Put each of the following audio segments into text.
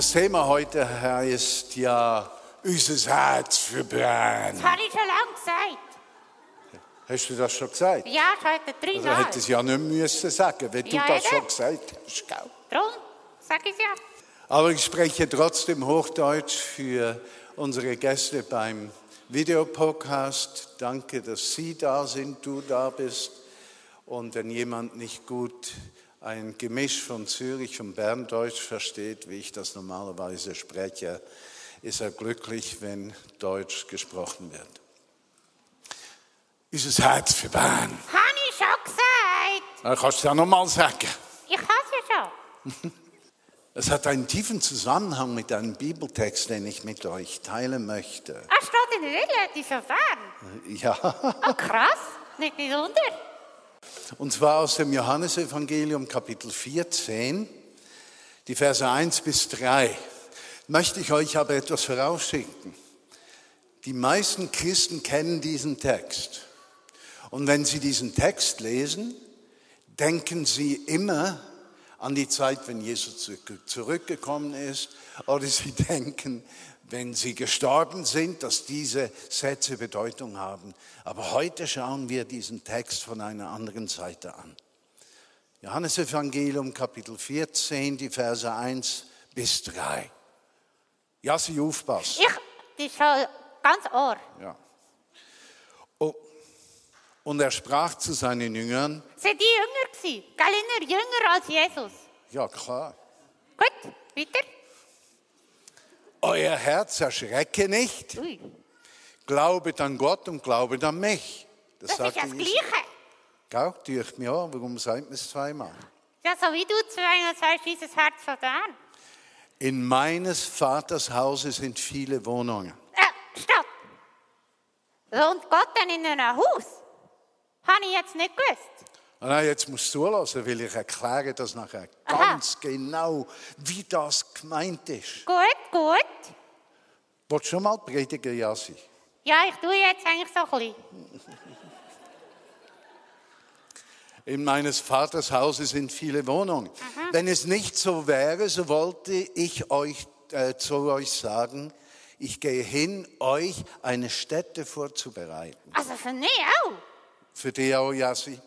Das Thema heute heißt ja unser Herz verbrennen. Das habe ich schon lange gesagt. Hast du das schon gesagt? Ja, schon etwa drei Also Mal. hätte es ja nicht müssen sagen, wenn du Ja, das eben. schon gesagt hast. Gell? Darum sage ich ja. Aber ich spreche trotzdem Hochdeutsch für unsere Gäste beim Videopodcast. Danke, dass Sie da sind, du da bist. Und wenn jemand nicht gut ein Gemisch von Zürich und Berndeutsch versteht, wie ich das normalerweise spreche, ist er glücklich, wenn Deutsch gesprochen wird. Unser Herz für Bern. Habe ich schon gesagt. Da kannst du ja nochmal sagen. Ich habe es ja schon. Es hat einen tiefen Zusammenhang mit einem Bibeltext, den ich mit euch teilen möchte. Ah, steht in der Bibel, die so fern. Ja, Ah, krass. Nicht nicht unter. Und zwar aus dem Johannesevangelium Kapitel 14, die Verse 1 bis 3. Möchte ich euch aber etwas vorausschicken. Die meisten Christen kennen diesen Text. Und wenn sie diesen Text lesen, denken sie immer an die Zeit, wenn Jesus zurück- zurückgekommen ist, oder sie denken, wenn sie gestorben sind, dass diese Sätze Bedeutung haben. Aber heute schauen wir diesen Text von einer anderen Seite an. Johannes Evangelium Kapitel 14, die Verse 1 bis 3. Ja, sie aufpassen. Ich, ist schon ganz ohr. Ja. Und er sprach zu seinen Jüngern, Sind die jünger gewesen? Gell, jünger als Jesus. ja klar, Gut, weiter. Euer Herz erschrecke nicht, Ui, glaubet an Gott und glaubet an mich. das ist ja das. Gleiche. Gell, durch mich auch. Warum sagt man es zweimal? Ja, so wie du zweimal sagst, dieses Herz von Bern. In meines Vaters Hause sind viele Wohnungen. Äh, stopp. Wohnt Gott denn in einem Haus? Habe ich jetzt nicht gewusst. Ah, Nein, jetzt musst du zulassen, weil ich erkläre das nachher Aha. ganz genau, wie das gemeint ist. Gut, gut. Willst du schon mal predigen, Jassi? Ja, ich tue jetzt eigentlich so ein bisschen. In meines Vaters Hause sind viele Wohnungen. Wenn es nicht so wäre, so wollte ich euch äh, zu euch sagen, ich gehe hin, euch eine Stätte vorzubereiten. Also für mich auch. Für dich auch, Jassi.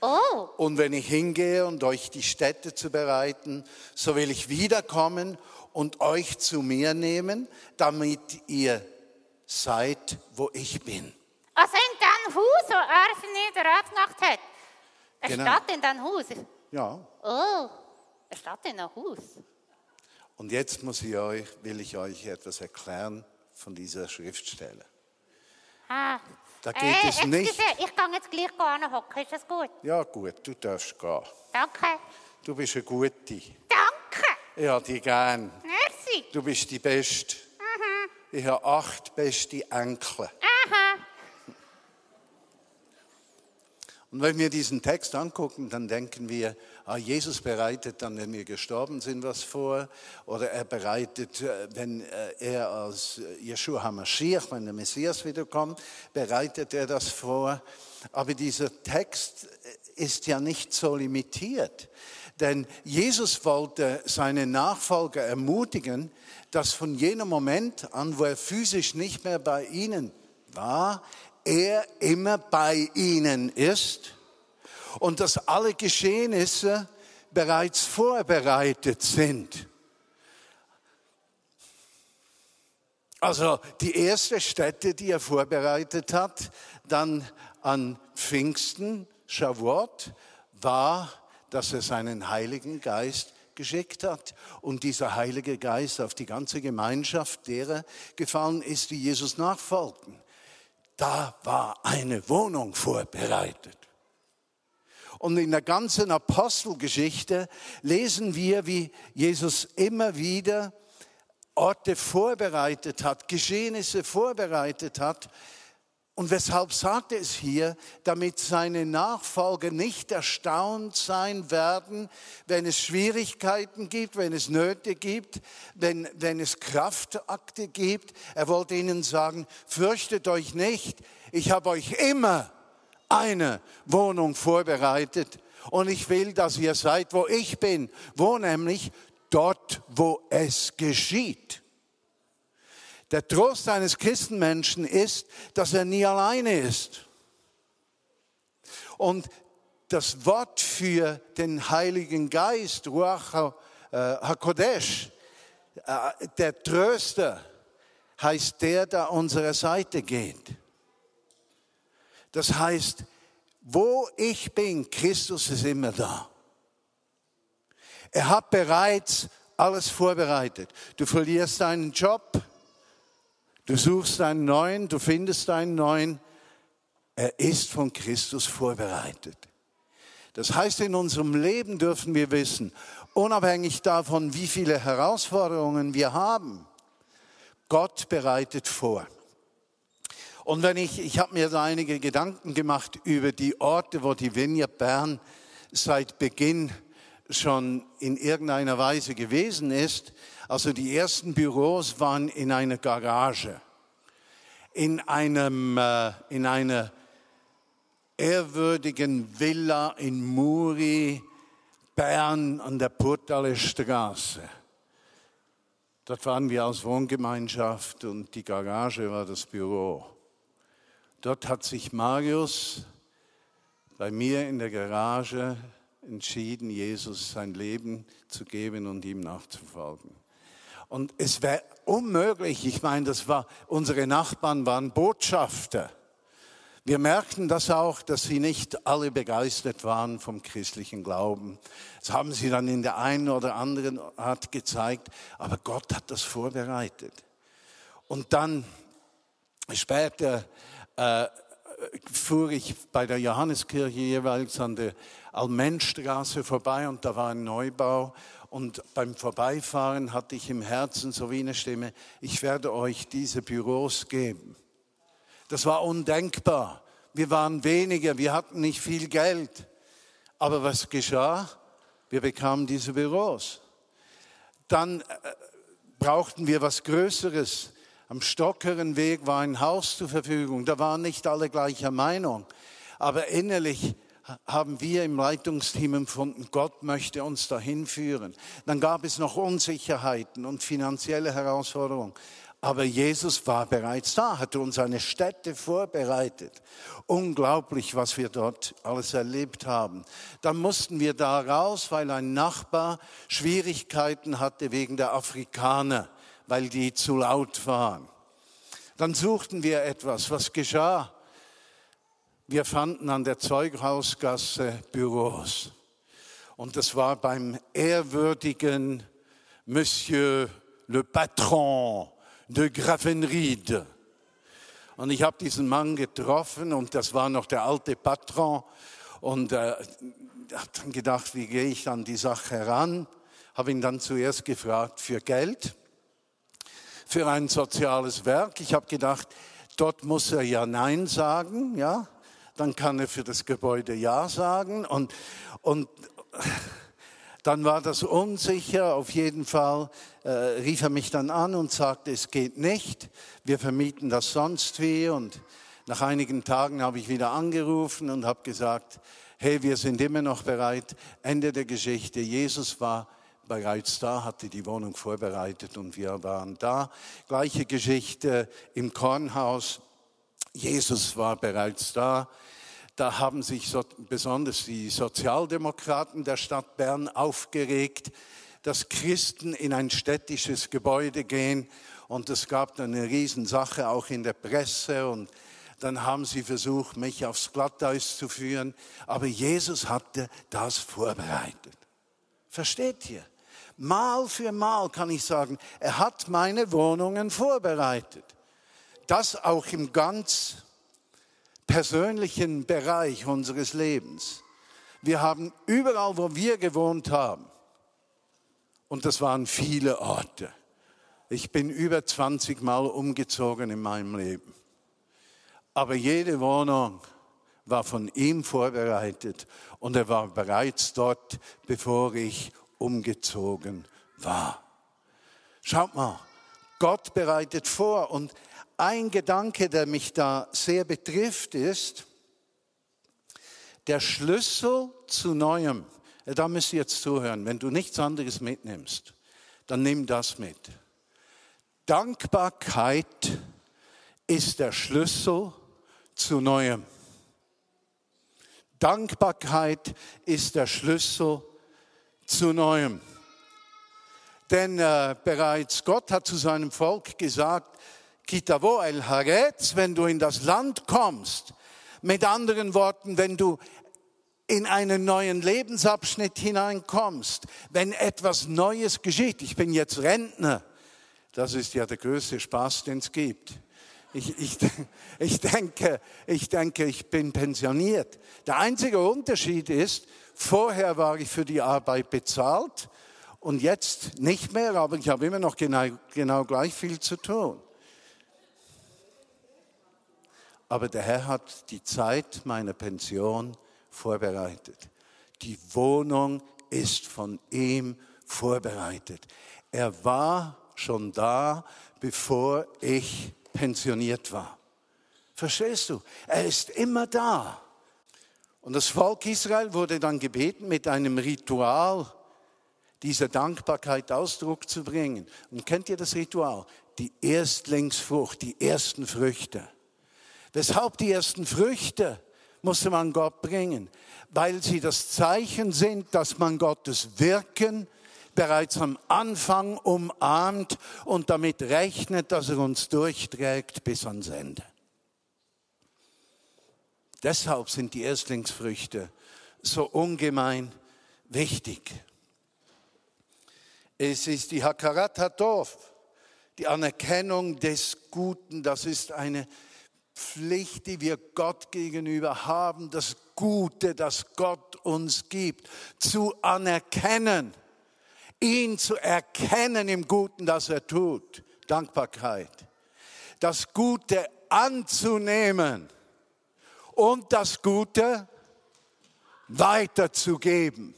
Oh, Und wenn ich hingehe und euch die Stätte zu bereiten, so will ich wiederkommen und euch zu mir nehmen, damit ihr seid, wo ich bin. also in dem Haus, wo er nicht gemacht hat. Eine Genau. Stadt in dem Haus. Ja. Oh, eine Stadt in einem Haus. Und jetzt muss ich euch, will ich euch etwas erklären von dieser Schriftstelle. Ah. Da geht äh, es nicht- excuse, Ich gehe jetzt gleich hocken. Ist das gut? Ja gut, du darfst gehen. Danke. Du bist eine Gute. Danke. Ich habe dich gern. Merci. Du bist die Beste. Ich habe acht beste Enkel. Aha. Und wenn wir diesen Text angucken, dann denken wir, ah, Jesus bereitet dann, wenn wir gestorben sind, was vor. Oder er bereitet, äh, wenn äh, er als äh, Yeshua HaMashiach, wenn der Messias wiederkommt, bereitet er das vor. Aber dieser Text ist ja nicht so limitiert. Denn Jesus wollte seine Nachfolger ermutigen, dass von jenem Moment an, wo er physisch nicht mehr bei ihnen war, er immer bei ihnen ist und dass alle Geschehnisse bereits vorbereitet sind. Also die erste Stätte, die er vorbereitet hat, dann an Pfingsten, Shavuot, war, dass er seinen Heiligen Geist geschickt hat und dieser Heilige Geist auf die ganze Gemeinschaft derer gefallen ist, die Jesus nachfolgten. Da war eine Wohnung vorbereitet. Und in der ganzen Apostelgeschichte lesen wir, wie Jesus immer wieder Orte vorbereitet hat, Geschehnisse vorbereitet hat. Und weshalb sagt er es hier? Damit seine Nachfolger nicht erstaunt sein werden, wenn es Schwierigkeiten gibt, wenn es Nöte gibt, wenn, wenn es Kraftakte gibt. Er wollte ihnen sagen, fürchtet euch nicht, ich habe euch immer eine Wohnung vorbereitet und ich will, dass ihr seid, wo ich bin, wo nämlich dort, wo es geschieht. Der Trost eines Christenmenschen ist, dass er nie alleine ist. Und das Wort für den Heiligen Geist, Ruach äh, HaKodesh, äh, der Tröster, heißt der, der unserer Seite geht. Das heißt, wo ich bin, Christus ist immer da. Er hat bereits alles vorbereitet. Du verlierst deinen Job, du suchst einen neuen, du findest einen neuen. Er ist von Christus vorbereitet. Das heißt, in unserem Leben dürfen wir wissen, unabhängig davon, wie viele Herausforderungen wir haben, Gott bereitet vor. Und wenn ich, ich habe mir da einige Gedanken gemacht über die Orte, wo die Vineyard Bern seit Beginn schon in irgendeiner Weise gewesen ist. Also die ersten Büros waren in einer Garage, in, einem, äh, in einer ehrwürdigen Villa in Muri, Bern an der Purtaler Straße. Dort waren wir als Wohngemeinschaft und die Garage war das Büro. Dort hat sich Marius bei mir in der Garage entschieden, Jesus sein Leben zu geben und ihm nachzufolgen. Und es wäre unmöglich, ich meine, das war, unsere Nachbarn waren Botschafter. Wir merkten das auch, dass sie nicht alle begeistert waren vom christlichen Glauben. Das haben sie dann in der einen oder anderen Art gezeigt, aber Gott hat das vorbereitet. Und dann später äh, fuhr ich bei der Johanneskirche jeweils an der Almenstraße vorbei und da war ein Neubau. Und beim Vorbeifahren hatte ich im Herzen so wie eine Stimme, ich werde euch diese Büros geben. Das war undenkbar. Wir waren weniger, wir hatten nicht viel Geld. Aber was geschah? Wir bekamen diese Büros. Dann äh, brauchten wir was Größeres. Am Stockeren Weg war ein Haus zur Verfügung. Da waren nicht alle gleicher Meinung. Aber innerlich haben wir im Leitungsteam empfunden, Gott möchte uns dahin führen. Dann gab es noch Unsicherheiten und finanzielle Herausforderungen. Aber Jesus war bereits da, hat uns eine Stätte vorbereitet. Unglaublich, was wir dort alles erlebt haben. Dann mussten wir da raus, weil ein Nachbar Schwierigkeiten hatte wegen der Afrikaner weil die zu laut waren. Dann suchten wir etwas. Was geschah? Wir fanden an der Zeughausgasse Büros. Und das war beim ehrwürdigen Monsieur le Patron de Gravenried. Und ich habe diesen Mann getroffen und das war noch der alte Patron. Und äh, habe dann gedacht, wie gehe ich an die Sache heran? Habe ihn dann zuerst gefragt für Geld für ein soziales Werk. Ich habe gedacht, dort muss er ja Nein sagen, ja. Dann kann er für das Gebäude Ja sagen und, und dann war das unsicher. Auf jeden Fall äh, rief er mich dann an und sagte, es geht nicht. Wir vermieten das sonst wie. Und nach einigen Tagen habe ich wieder angerufen und habe gesagt, hey, wir sind immer noch bereit. Ende der Geschichte. Jesus war bereits da, hatte die Wohnung vorbereitet und wir waren da. Gleiche Geschichte im Kornhaus. Jesus war bereits da. Da haben sich so, besonders die Sozialdemokraten der Stadt Bern aufgeregt, dass Christen in ein städtisches Gebäude gehen. Und es gab dann eine Riesensache auch in der Presse. Und dann haben sie versucht, mich aufs Glatteis zu führen. Aber Jesus hatte das vorbereitet. Versteht ihr? Mal für Mal kann ich sagen, er hat meine Wohnungen vorbereitet. Das auch im ganz persönlichen Bereich unseres Lebens. Wir haben überall, wo wir gewohnt haben, und das waren viele Orte. Ich bin über 20 Mal umgezogen in meinem Leben. Aber jede Wohnung war von ihm vorbereitet und er war bereits dort, bevor ich umgezogen war. Schaut mal, Gott bereitet vor und ein Gedanke, der mich da sehr betrifft, ist, der Schlüssel zu Neuem. Da müsst ihr jetzt zuhören. Wenn du nichts anderes mitnimmst, dann nimm das mit. Dankbarkeit ist der Schlüssel zu Neuem. Dankbarkeit ist der Schlüssel zu Neuem. Denn äh, bereits Gott hat zu seinem Volk gesagt, Kitavo el Haaretz, wenn du in das Land kommst, mit anderen Worten, wenn du in einen neuen Lebensabschnitt hineinkommst, wenn etwas Neues geschieht. Ich bin jetzt Rentner. Das ist ja der größte Spaß, den es gibt. Ich, ich, ich, denke, ich denke, ich bin pensioniert. Der einzige Unterschied ist, vorher war ich für die Arbeit bezahlt und jetzt nicht mehr, aber ich habe immer noch genau, genau gleich viel zu tun. Aber der Herr hat die Zeit meiner Pension vorbereitet. Die Wohnung ist von ihm vorbereitet. Er war schon da, bevor ich pensioniert war. Verstehst du? Er ist immer da. Und das Volk Israel wurde dann gebeten, mit einem Ritual dieser Dankbarkeit Ausdruck zu bringen. Und kennt ihr das Ritual? Die Erstlingsfrucht, die ersten Früchte. Weshalb die ersten Früchte musste man Gott bringen? Weil sie das Zeichen sind, dass man Gottes Wirken bereits am Anfang umarmt und damit rechnet, dass er uns durchträgt bis ans Ende. Deshalb sind die Erstlingsfrüchte so ungemein wichtig. Es ist die Hakarat Hatov, die Anerkennung des Guten. Das ist eine Pflicht, die wir Gott gegenüber haben, das Gute, das Gott uns gibt, zu anerkennen, ihn zu erkennen im Guten, das er tut. Dankbarkeit. Das Gute anzunehmen und das Gute weiterzugeben.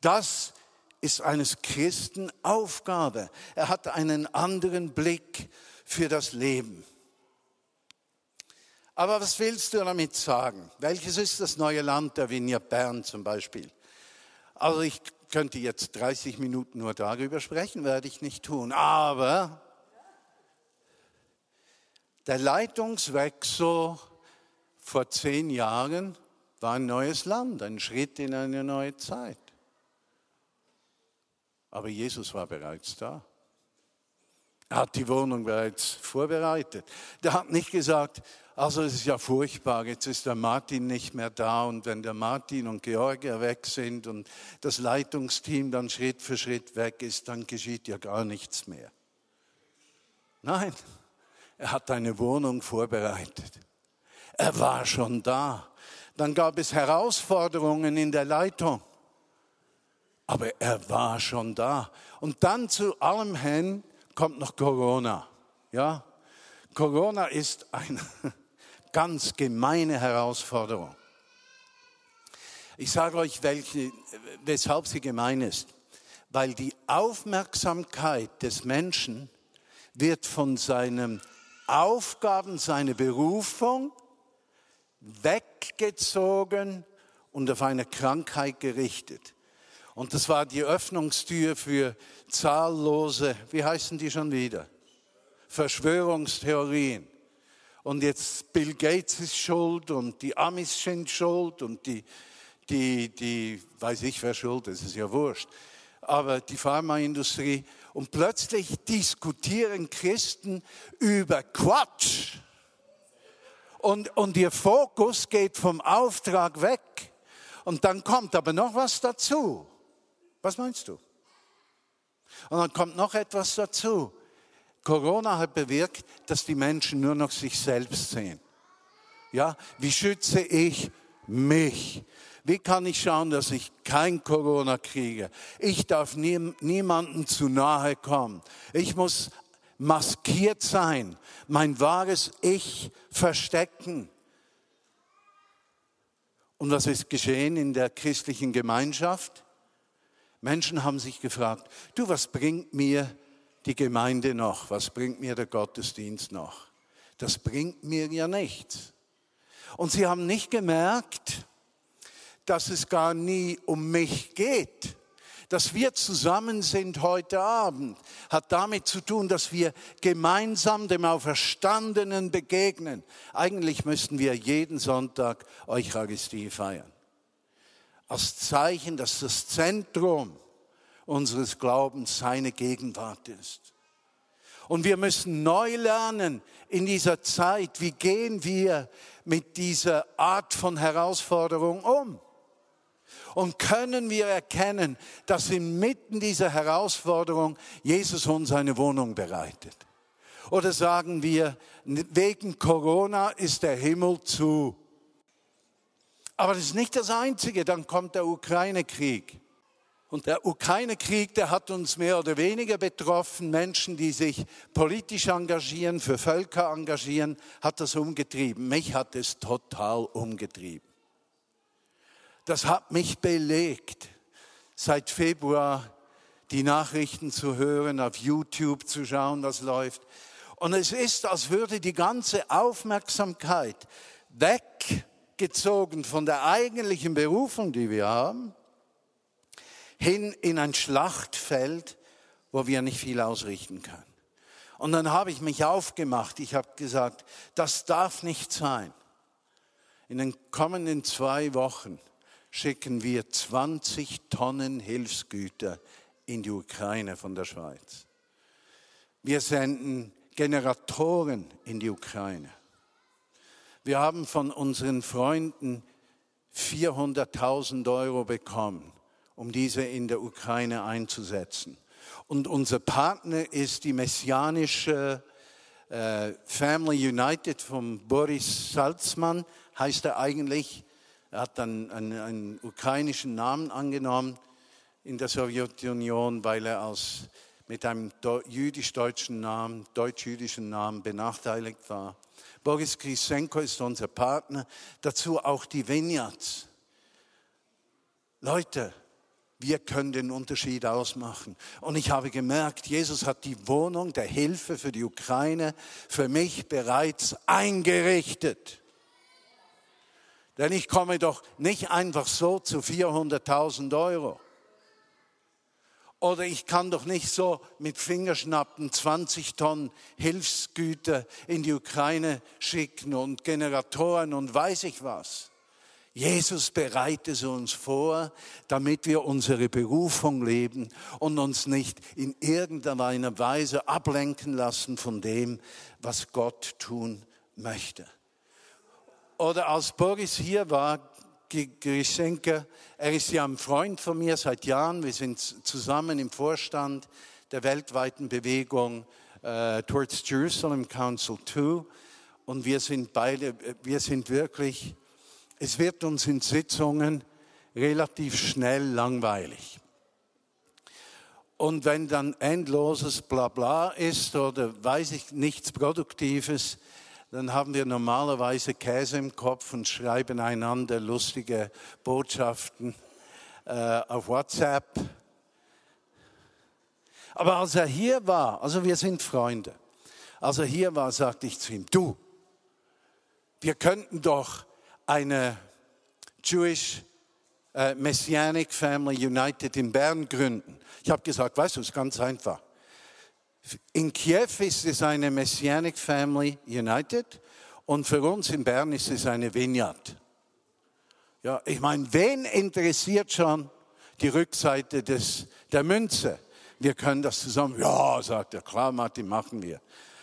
Das ist eines Christen Aufgabe. Er hat einen anderen Blick für das Leben. Aber was willst du damit sagen? Welches ist das neue Land der Vineyard Bern zum Beispiel? Also ich könnte jetzt 30 Minuten nur darüber sprechen, werde ich nicht tun. Aber der Leitungswechsel vor zehn Jahren war ein neues Land, ein Schritt in eine neue Zeit. Aber Jesus war bereits da. Er hat die Wohnung bereits vorbereitet. Der hat nicht gesagt, also es ist ja furchtbar, jetzt ist der Martin nicht mehr da und wenn der Martin und Georgia weg sind und das Leitungsteam dann Schritt für Schritt weg ist, dann geschieht ja gar nichts mehr. Nein, er hat eine Wohnung vorbereitet. Er war schon da. Dann gab es Herausforderungen in der Leitung. Aber er war schon da. Und dann zu allem hin kommt noch Corona. Ja? Corona ist eine ganz gemeine Herausforderung. Ich sage euch, welche, weshalb sie gemein ist. Weil die Aufmerksamkeit des Menschen wird von seinen Aufgaben, seiner Berufung weggezogen und auf eine Krankheit gerichtet. Und das war die Öffnungstür für zahllose, wie heißen die schon wieder? Verschwörungstheorien. Und jetzt Bill Gates ist schuld und die Amis sind schuld und die, die, die, weiß ich wer schuld ist, ist ja wurscht. Aber die Pharmaindustrie. Und plötzlich diskutieren Christen über Quatsch. Und, und ihr Fokus geht vom Auftrag weg. Und dann kommt aber noch was dazu. Was meinst du? Und dann kommt noch etwas dazu. Corona hat bewirkt, dass die Menschen nur noch sich selbst sehen. Ja, wie schütze ich mich. Wie kann ich schauen, dass ich kein Corona kriege? Ich darf nie, niemandem zu nahe kommen. Ich muss maskiert sein, mein wahres Ich verstecken. Und was ist geschehen in der christlichen Gemeinschaft? Menschen haben sich gefragt, du, was bringt mir die Gemeinde noch? Was bringt mir der Gottesdienst noch? Das bringt mir ja nichts. Und sie haben nicht gemerkt, dass es gar nie um mich geht. Dass wir zusammen sind heute Abend, hat damit zu tun, dass wir gemeinsam dem Auferstandenen begegnen. Eigentlich müssten wir jeden Sonntag Eucharistie feiern. Als Zeichen, dass das Zentrum unseres Glaubens seine Gegenwart ist. Und wir müssen neu lernen in dieser Zeit, wie gehen wir mit dieser Art von Herausforderung um. Und können wir erkennen, dass inmitten dieser Herausforderung Jesus uns eine Wohnung bereitet? Oder sagen wir, wegen Corona ist der Himmel zu. Aber das ist nicht das Einzige, dann kommt der Ukraine-Krieg. Und der Ukraine-Krieg, der hat uns mehr oder weniger betroffen. Menschen, die sich politisch engagieren, für Völker engagieren, hat das umgetrieben. Mich hat es total umgetrieben. Das hat mich belegt, seit Februar die Nachrichten zu hören, auf YouTube zu schauen, was läuft. Und es ist, als würde die ganze Aufmerksamkeit weggezogen von der eigentlichen Berufung, die wir haben, hin in ein Schlachtfeld, wo wir nicht viel ausrichten können. Und dann habe ich mich aufgemacht. Ich habe gesagt, das darf nicht sein. In den kommenden zwei Wochen schicken wir 20 Tonnen Hilfsgüter in die Ukraine von der Schweiz. Wir senden Generatoren in die Ukraine. Wir haben von unseren Freunden 400.000 Euro bekommen um diese in der Ukraine einzusetzen. Und unser Partner ist die messianische äh, Family United von Boris Salzmann, heißt er eigentlich. Er hat dann einen, einen ukrainischen Namen angenommen in der Sowjetunion, weil er als, mit einem jüdisch-deutschen Namen, deutsch-jüdischen Namen benachteiligt war. Boris Krisenko ist unser Partner, dazu auch die Vineyards. Leute, wir können den Unterschied ausmachen. Und ich habe gemerkt, Jesus hat die Wohnung der Hilfe für die Ukraine für mich bereits eingerichtet. Denn ich komme doch nicht einfach so zu 400.000 Euro. Oder ich kann doch nicht so mit Fingerschnappen 20 Tonnen Hilfsgüter in die Ukraine schicken und Generatoren und weiß ich was. Jesus bereitet uns vor, damit wir unsere Berufung leben und uns nicht in irgendeiner Weise ablenken lassen von dem, was Gott tun möchte. Oder als Boris hier war, Grischenke, er ist ja ein Freund von mir seit Jahren. Wir sind zusammen im Vorstand der weltweiten Bewegung uh, Towards Jerusalem Council 2. Und wir sind beide, wir sind wirklich es wird uns in Sitzungen relativ schnell langweilig. Und wenn dann endloses Blabla ist oder weiß ich nichts Produktives, dann haben wir normalerweise Käse im Kopf und schreiben einander lustige Botschaften äh, auf WhatsApp. Aber als er hier war, also wir sind Freunde, als er hier war, sagte ich zu ihm, du, wir könnten doch eine Jewish äh, Messianic Family United in Bern gründen. Ich habe gesagt, weißt du, es ist ganz einfach. In Kiew ist es eine Messianic Family United und für uns in Bern ist es eine Vineyard. Ja, ich meine, wen interessiert schon die Rückseite des, der Münze? Wir können das zusammen. Ja, sagt er, klar, Martin, machen wir.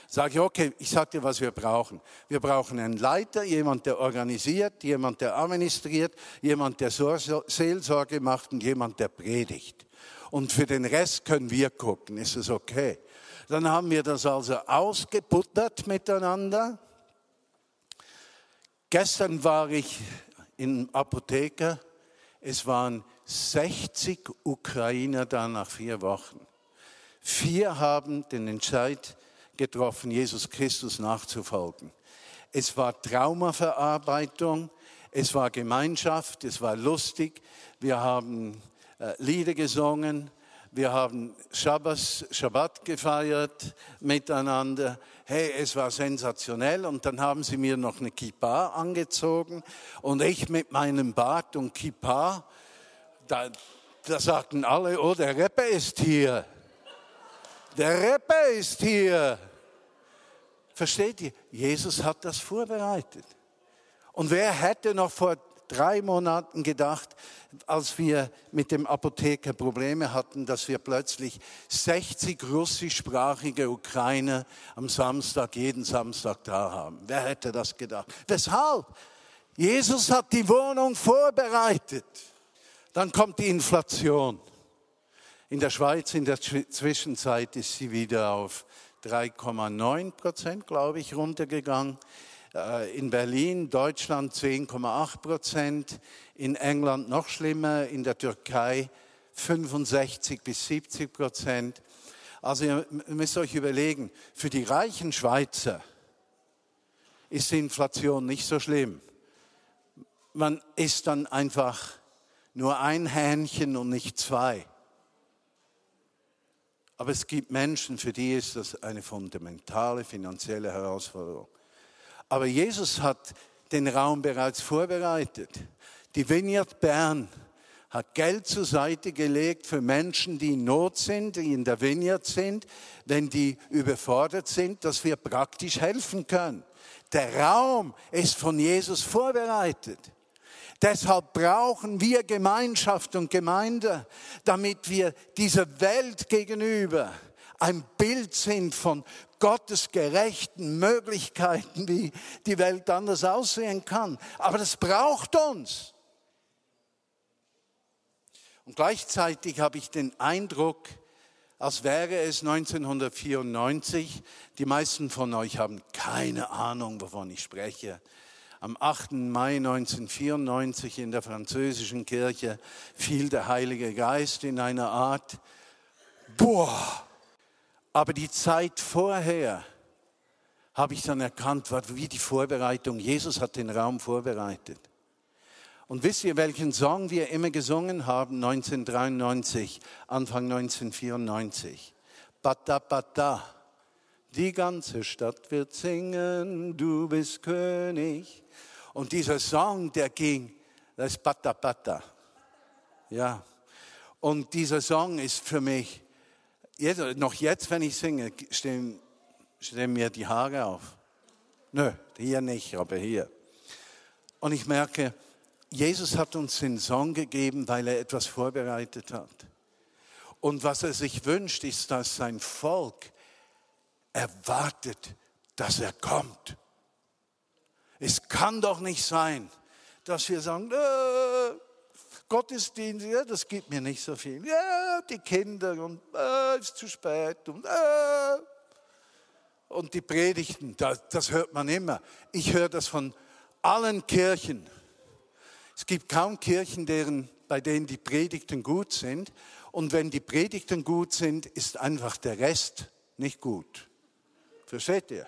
Sage ich, okay, ich sage dir, was wir brauchen. Wir brauchen einen Leiter, jemand, der organisiert, jemand, der administriert, jemand, der Seelsorge macht und jemand, der predigt. Und für den Rest können wir gucken, ist es okay. Dann haben wir das also ausgebuttert miteinander. Gestern war ich im Apotheker, es waren 60 Ukrainer da nach vier Wochen. Vier haben den Entscheid getroffen, Jesus Christus nachzufolgen. Es war Traumaverarbeitung, es war Gemeinschaft, es war lustig. Wir haben äh, Lieder gesungen, wir haben Schabbos, Schabbat gefeiert miteinander. Hey, es war sensationell. Und dann haben sie mir noch eine Kippa angezogen. Und ich mit meinem Bart und Kippa, da, da sagten alle, oh, der Rapper ist hier. Der Rapper ist hier. Versteht ihr? Jesus hat das vorbereitet. Und wer hätte noch vor drei Monaten gedacht, als wir mit dem Apotheker Probleme hatten, dass wir plötzlich 60 russischsprachige Ukrainer am Samstag, jeden Samstag da haben. Wer hätte das gedacht? Weshalb? Jesus hat die Wohnung vorbereitet. Dann kommt die Inflation. In der Schweiz in der Zwischenzeit ist sie wieder auf 3,9 Prozent, glaube ich, runtergegangen. Äh, in Berlin, Deutschland 10,8 Prozent, in England noch schlimmer, in der Türkei 65 bis 70 Prozent. Also ihr müsst euch überlegen, für die reichen Schweizer ist die Inflation nicht so schlimm. Man isst dann einfach nur ein Hähnchen und nicht zwei. Aber es gibt Menschen, für die ist das eine fundamentale finanzielle Herausforderung. Aber Jesus hat den Raum bereits vorbereitet. Die Vineyard Bern hat Geld zur Seite gelegt für Menschen, die in Not sind, die in der Vineyard sind, wenn die überfordert sind, dass wir praktisch helfen können. Der Raum ist von Jesus vorbereitet. Deshalb brauchen wir Gemeinschaft und Gemeinde, damit wir dieser Welt gegenüber ein Bild sind von Gottes gerechten Möglichkeiten, wie die Welt anders aussehen kann. Aber das braucht uns. Und gleichzeitig habe ich den Eindruck, als wäre es 1994. Die meisten von euch haben keine Ahnung, wovon ich spreche. Am 8. Mai 1994 in der französischen Kirche fiel der Heilige Geist in einer Art, boah, aber die Zeit vorher habe ich dann erkannt, war wie die Vorbereitung. Jesus hat den Raum vorbereitet. Und wisst ihr, welchen Song wir immer gesungen haben 1993, Anfang 1994? Bata Bata. Die ganze Stadt wird singen, du bist König. Und dieser Song, der ging, das ist Bata Bata. Ja. Und dieser Song ist für mich jetzt, noch jetzt, wenn ich singe, stehen, stehen mir die Haare auf. Nö, hier nicht, aber hier. Und ich merke, Jesus hat uns den Song gegeben, weil er etwas vorbereitet hat. Und was er sich wünscht, ist, dass sein Volk erwartet, dass er kommt. Es kann doch nicht sein, dass wir sagen, äh, Gottesdienst, ja, das gibt mir nicht so viel. Ja, die Kinder und äh, ist zu spät und äh, und die Predigten, das, das hört man immer. Ich höre das von allen Kirchen. Es gibt kaum Kirchen, deren, bei denen die Predigten gut sind. Und wenn die Predigten gut sind, ist einfach der Rest nicht gut. Versteht ihr?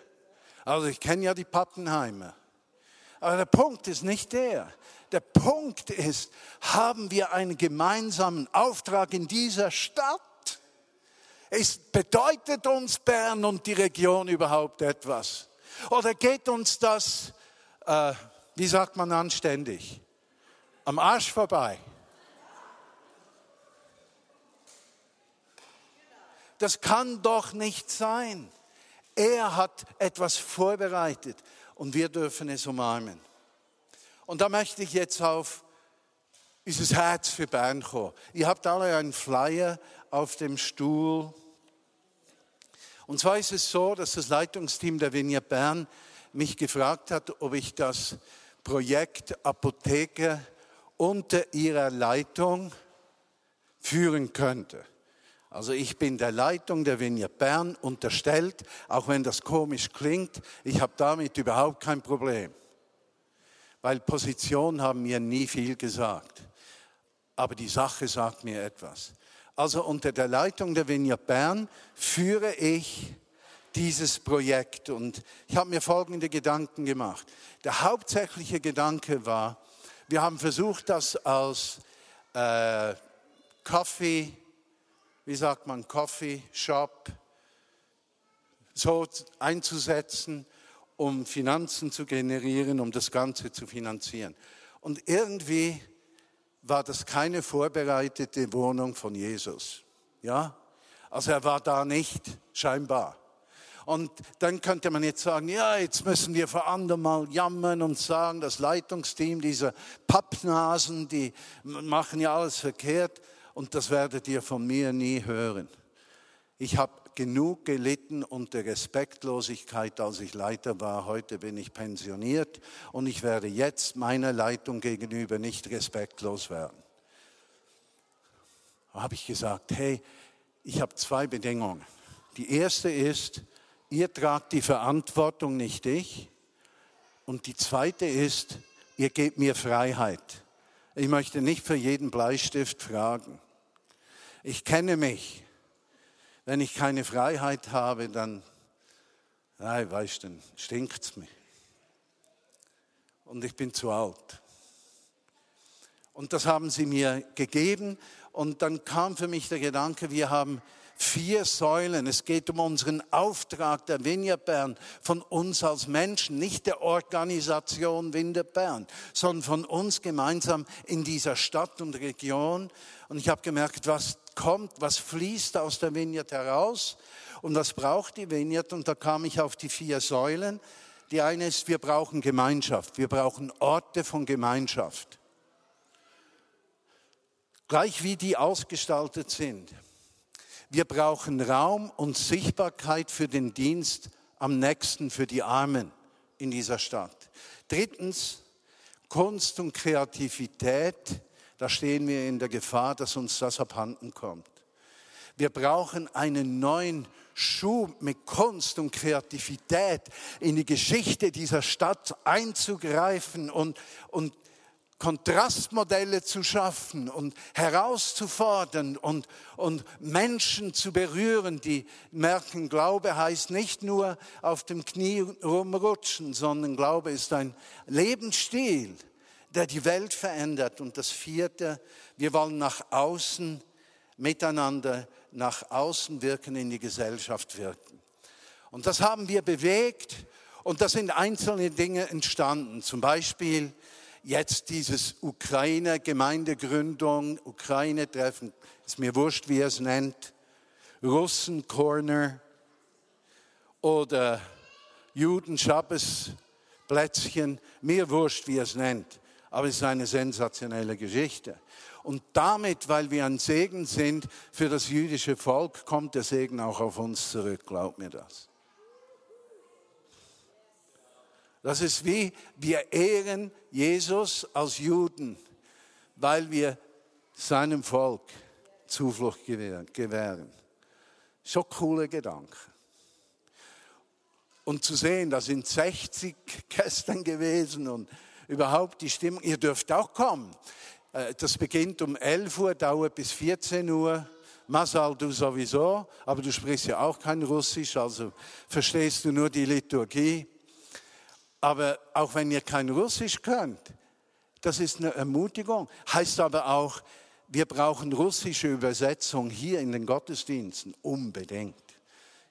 Also ich kenne ja die Pappenheimer. Aber der Punkt ist nicht der. Der Punkt ist, haben wir einen gemeinsamen Auftrag in dieser Stadt? Es bedeutet uns Bern und die Region überhaupt etwas? Oder geht uns das, äh, wie sagt man anständig, am Arsch vorbei? Das kann doch nicht sein. Er hat etwas vorbereitet und wir dürfen es umarmen. Und da möchte ich jetzt auf unser Herz für Bern kommen. Ihr habt alle einen Flyer auf dem Stuhl. Und zwar ist es so, dass das Leitungsteam der Vinia Bern mich gefragt hat, ob ich das Projekt Apotheke unter ihrer Leitung führen könnte. Also ich bin der Leitung der Vinia Bern unterstellt, auch wenn das komisch klingt. Ich habe damit überhaupt kein Problem. weil Position haben mir nie viel gesagt. Aber die Sache sagt mir etwas. Also unter der Leitung der Vineyard Bern führe ich dieses Projekt und ich habe mir folgende Gedanken gemacht. Der hauptsächliche Gedanke war, wir haben versucht, das als äh, Coffee, wie sagt man, Coffee Shop, so einzusetzen, um Finanzen zu generieren, um das Ganze zu finanzieren. Und irgendwie war das keine vorbereitete Wohnung von Jesus. Ja? Also er war da nicht, scheinbar. Und dann könnte man jetzt sagen, ja, jetzt müssen wir vor anderem mal jammern und sagen, das Leitungsteam, diese Pappnasen, die machen ja alles verkehrt und das werdet ihr von mir nie hören. Ich habe genug gelitten unter Respektlosigkeit, als ich Leiter war. Heute bin ich pensioniert und ich werde jetzt meiner Leitung gegenüber nicht respektlos werden. Da habe ich gesagt, hey, ich habe zwei Bedingungen. Die erste ist, ihr tragt die Verantwortung, nicht ich. Und die zweite ist, ihr gebt mir Freiheit. Ich möchte nicht für jeden Bleistift fragen. Ich kenne mich. Wenn ich keine Freiheit habe, dann, nein, weißt du, stinkt es mir. Und ich bin zu alt. Und das haben sie mir gegeben. Und dann kam für mich der Gedanke, wir haben vier Säulen. Es geht um unseren Auftrag der Vineyard Bern, von uns als Menschen, nicht der Organisation Vineyard Bern, sondern von uns gemeinsam in dieser Stadt und Region. Und ich habe gemerkt, was kommt, was fließt aus der Vineyard heraus und was braucht die Vineyard. Und da kam ich auf die vier Säulen. Die eine ist, wir brauchen Gemeinschaft, wir brauchen Orte von Gemeinschaft. Gleich wie die ausgestaltet sind. Wir brauchen Raum und Sichtbarkeit für den Dienst am nächsten, für die Armen in dieser Stadt. Drittens, Kunst und Kreativität. Da stehen wir in der Gefahr, dass uns das abhanden kommt. Wir brauchen einen neuen Schub mit Kunst und Kreativität in die Geschichte dieser Stadt einzugreifen und, und Kontrastmodelle zu schaffen und herauszufordern und, und Menschen zu berühren, die merken, Glaube heißt nicht nur auf dem Knie rumrutschen, sondern Glaube ist ein Lebensstil, der die Welt verändert. Und das vierte, wir wollen nach außen miteinander, nach außen wirken, in die Gesellschaft wirken. Und das haben wir bewegt und da sind einzelne Dinge entstanden. Zum Beispiel, jetzt dieses Ukraine-Gemeindegründung, Ukraine-Treffen, ist mir wurscht, wie er es nennt, Russen-Corner oder Juden-Schabbes-Plätzchen, mir wurscht, wie er es nennt, aber es ist eine sensationelle Geschichte. Und damit, weil wir ein Segen sind für das jüdische Volk, kommt der Segen auch auf uns zurück, glaub mir das. Das ist wie wir ehren Jesus als Juden, weil wir seinem Volk Zuflucht gewähren. So coole Gedanken. Und zu sehen, da sind 60 gestern gewesen und überhaupt die Stimmung, ihr dürft auch kommen. Äh, das beginnt um 11 Uhr, dauert bis 14 Uhr. Masal, du sowieso, aber du sprichst ja auch kein Russisch, also verstehst du nur die Liturgie. Aber auch wenn ihr kein Russisch könnt, das ist eine Ermutigung. Heißt aber auch, wir brauchen russische Übersetzung hier in den Gottesdiensten unbedingt.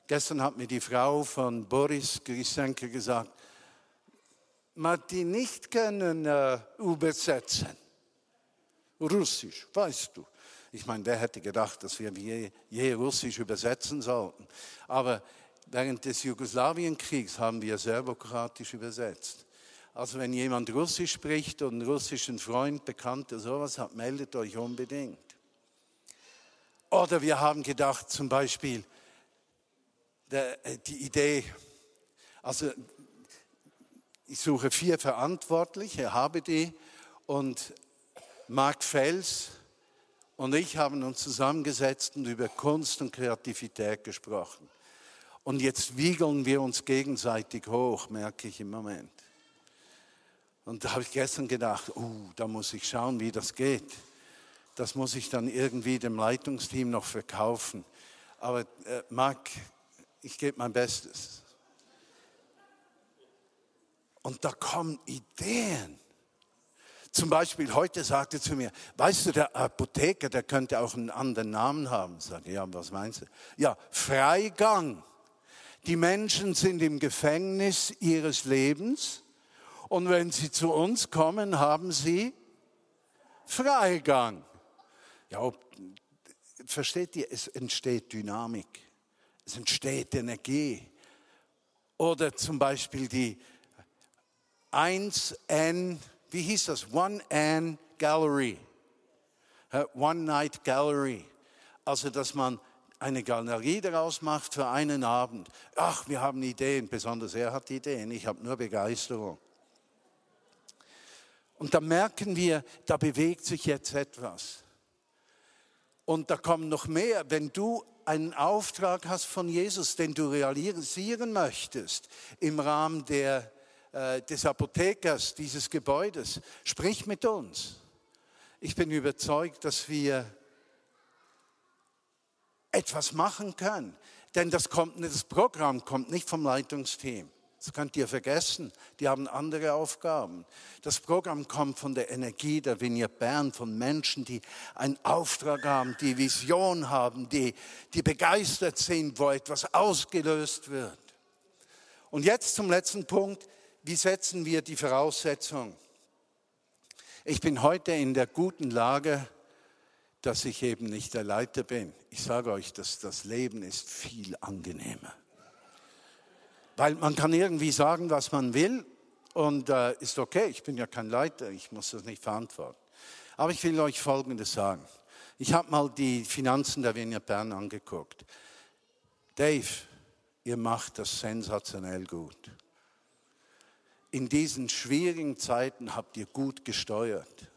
Gestern hat mir die Frau von Boris Grisenke gesagt, man die nicht können äh, übersetzen. Russisch, weißt du. Ich meine, wer hätte gedacht, dass wir je, je Russisch übersetzen sollten. Aber während des Jugoslawienkriegs haben wir serbokratisch übersetzt. Also wenn jemand Russisch spricht und einen russischen Freund, Bekannter, sowas hat, meldet euch unbedingt. Oder wir haben gedacht, zum Beispiel, äh, die Idee, also ich suche vier Verantwortliche, habe die und Mark Fels und ich haben uns zusammengesetzt und über Kunst und Kreativität gesprochen. Und jetzt wiegeln wir uns gegenseitig hoch, merke ich im Moment. Und da habe ich gestern gedacht, uh, da muss ich schauen, wie das geht. Das muss ich dann irgendwie dem Leitungsteam noch verkaufen. Aber äh, Marc, ich gebe mein Bestes. Und da kommen Ideen. Zum Beispiel heute sagte zu mir, weißt du, der Apotheker, der könnte auch einen anderen Namen haben. Ich sage, ja, was meinst du? Ja, Freigang. Die Menschen sind im Gefängnis ihres Lebens und wenn sie zu uns kommen, haben sie Freigang. Ja, versteht ihr, es entsteht Dynamik, es entsteht Energie. Oder zum Beispiel die 1N, wie hieß das? One N Gallery. One Night Gallery. Also, dass man eine Galerie daraus macht für einen Abend. Ach, wir haben Ideen, besonders er hat Ideen, ich habe nur Begeisterung. Und da merken wir, da bewegt sich jetzt etwas. Und da kommen noch mehr, wenn du einen Auftrag hast von Jesus, den du realisieren möchtest im Rahmen der äh, des Apothekers dieses Gebäudes. Sprich mit uns. Ich bin überzeugt, dass wir etwas machen können. Denn das, kommt, das Programm kommt nicht vom Leitungsteam. Das könnt ihr vergessen. Die haben andere Aufgaben. Das Programm kommt von der Energie der Vignette Bern, von Menschen, die einen Auftrag haben, die Vision haben, die, die begeistert sind, wo etwas ausgelöst wird. Und jetzt zum letzten Punkt wie setzen wir die Voraussetzung? Ich bin heute in der guten Lage, dass ich eben nicht der Leiter bin. Ich sage euch, dass das Leben ist viel angenehmer. Weil man kann irgendwie sagen, was man will und äh, ist okay, ich bin ja kein Leiter, ich muss das nicht verantworten. Aber ich will euch Folgendes sagen. Ich habe mal die Finanzen der Vinia Bern angeguckt. Dave, ihr macht das sensationell gut in diesen schwierigen Zeiten habt ihr gut gesteuert.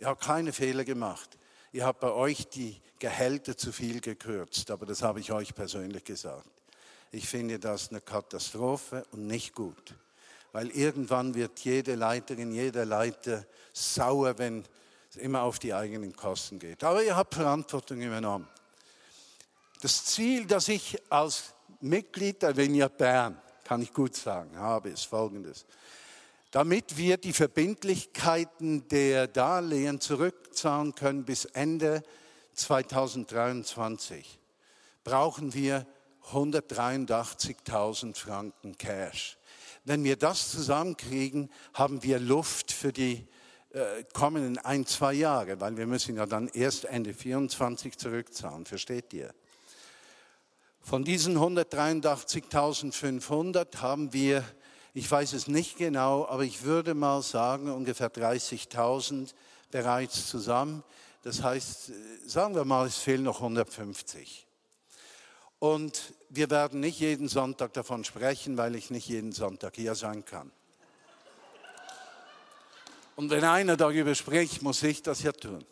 Ihr habt keine Fehler gemacht. Ihr habt bei euch die Gehälter zu viel gekürzt, aber das habe ich euch persönlich gesagt. Ich finde das eine Katastrophe und nicht gut, weil irgendwann wird jede Leiterin, jeder Leiter sauer, wenn es immer auf die eigenen Kosten geht. Aber ihr habt Verantwortung übernommen. Das Ziel, das ich als Mitglied der Vineyard Bern kann ich gut sagen, habe ist folgendes. Damit wir die Verbindlichkeiten der Darlehen zurückzahlen können bis Ende 2023, brauchen wir 183.000 Franken Cash. Wenn wir das zusammenkriegen, haben wir Luft für die äh, kommenden ein, zwei Jahre, weil wir müssen ja dann erst Ende 24 zurückzahlen, versteht ihr? Von diesen 183.500 haben wir, ich weiß es nicht genau, aber ich würde mal sagen, ungefähr 30.000 bereits zusammen. Das heißt, sagen wir mal, es fehlen noch 150. Und wir werden nicht jeden Sonntag davon sprechen, weil ich nicht jeden Sonntag hier sein kann. Und wenn einer darüber spricht, muss ich das ja tun,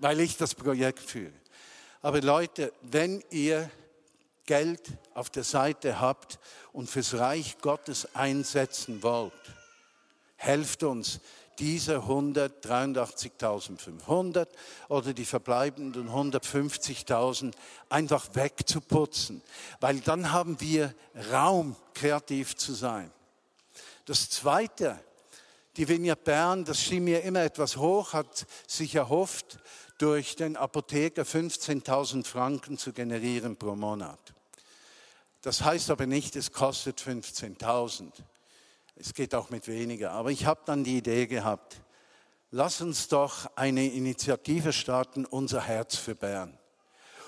weil ich das Projekt führe. Aber Leute, wenn ihr Geld auf der Seite habt und fürs Reich Gottes einsetzen wollt, helft uns, diese 183.500 oder die verbleibenden 150.000 einfach wegzuputzen, weil dann haben wir Raum, kreativ zu sein. Das Zweite, die Vignette Bern, das schien mir immer etwas hoch, hat sich erhofft, durch den Apotheker 15.000 Franken zu generieren pro Monat. Das heißt aber nicht, es kostet 15.000. Es geht auch mit weniger. Aber ich habe dann die Idee gehabt, lass uns doch eine Initiative starten, unser Herz für Bern.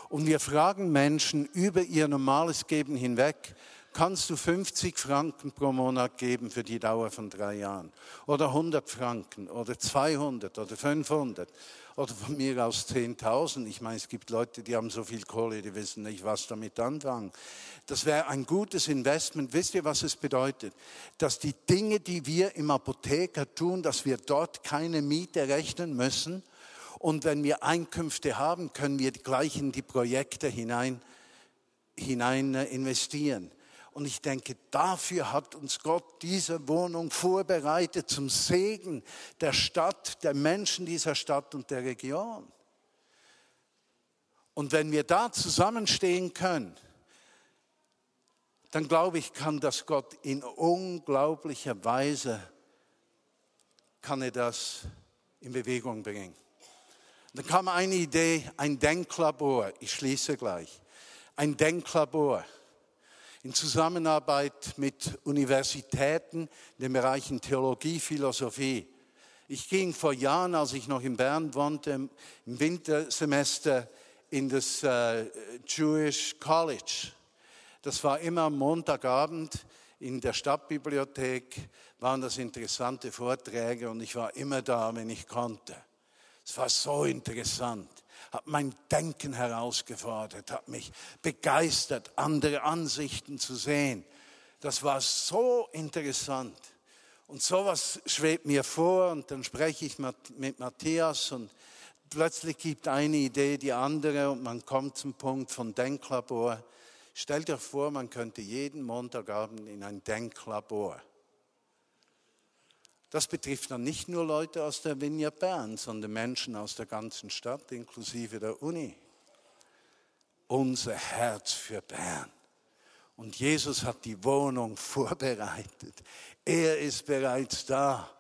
Und wir fragen Menschen über ihr normales Geben hinweg, kannst du 50 Franken pro Monat geben für die Dauer von drei Jahren? Oder 100 Franken oder 200 oder 500 oder von mir aus 10.000. Ich meine, es gibt Leute, die haben so viel Kohle, die wissen nicht, was damit anfangen. Das wäre ein gutes Investment. Wisst ihr, was es bedeutet? Dass die Dinge, die wir im Apotheker tun, dass wir dort keine Miete rechnen müssen. Und wenn wir Einkünfte haben, können wir gleich in die Projekte hinein, hinein investieren. Und ich denke, dafür hat uns Gott diese Wohnung vorbereitet zum Segen der Stadt, der Menschen dieser Stadt und der Region. Und wenn wir da zusammenstehen können, dann glaube ich, kann das Gott in unglaublicher Weise, kann er das in Bewegung bringen. Dann kam eine Idee, ein Denklabor. Ich schließe gleich. Ein Denklabor in Zusammenarbeit mit Universitäten in den Bereichen Theologie, Philosophie. Ich ging vor Jahren, als ich noch in Bern wohnte, im Wintersemester in das äh, Jewish College. Das war immer am Montagabend in der Stadtbibliothek, waren das interessante Vorträge und ich war immer da, wenn ich konnte. Es war so interessant hat mein Denken herausgefordert, hat mich begeistert, andere Ansichten zu sehen. Das war so interessant. Und sowas schwebt mir vor und dann spreche ich mit Matthias und plötzlich gibt eine Idee die andere und man kommt zum Punkt von Denklabor. Stellt euch vor, man könnte jeden Montagabend in ein Denklabor. Das betrifft dann nicht nur Leute aus der Vinja Bern, sondern Menschen aus der ganzen Stadt, inklusive der Uni. Unser Herz für Bern. Und Jesus hat die Wohnung vorbereitet. Er ist bereits da.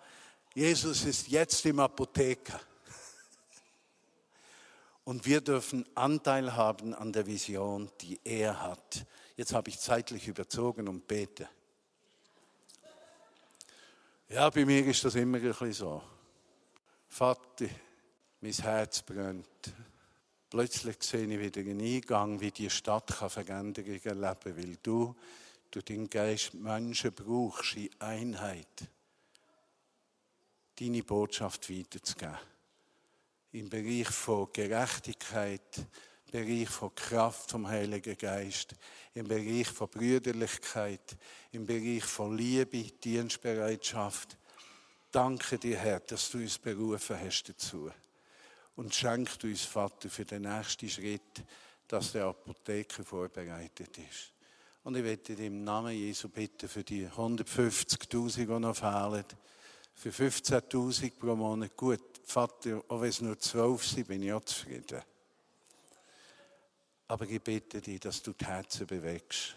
Jesus ist jetzt im Apotheker. Und wir dürfen Anteil haben an der Vision, die er hat. Jetzt habe ich zeitlich überzogen und bete. Ja, bei mir ist das immer ein bisschen so. Vater, mein Herz brennt. Plötzlich sehe ich wieder einen Eingang, wie die Stadt Veränderungen erleben kann, weil du durch deinen Geist Menschen brauchst in Einheit, deine Botschaft weiterzugeben. Im Bereich von Gerechtigkeit, Bereich von Kraft vom Heiligen Geist, im Bereich von Brüderlichkeit, im Bereich von Liebe, Dienstbereitschaft. Danke dir, Herr, dass du uns berufen hast dazu. Und schenkt uns, Vater, für den nächsten Schritt, dass der Apotheker vorbereitet ist. Und ich werde dir im Namen Jesu bitten für die 150.000, die noch fehlen, für 15.000 pro Monat. Gut, Vater, auch wenn es nur 12 sind, bin ich auch zufrieden. Aber ich bitte dich, dass du die Herzen bewegst.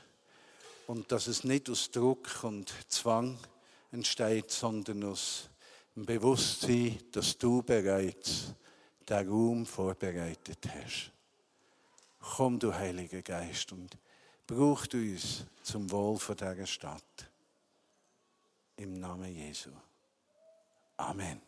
Und dass es nicht aus Druck und Zwang entsteht, sondern aus dem Bewusstsein, dass du bereits den Raum vorbereitet hast. Komm, du Heiliger Geist, und brauch uns zum Wohl dieser Stadt. Im Namen Jesu. Amen.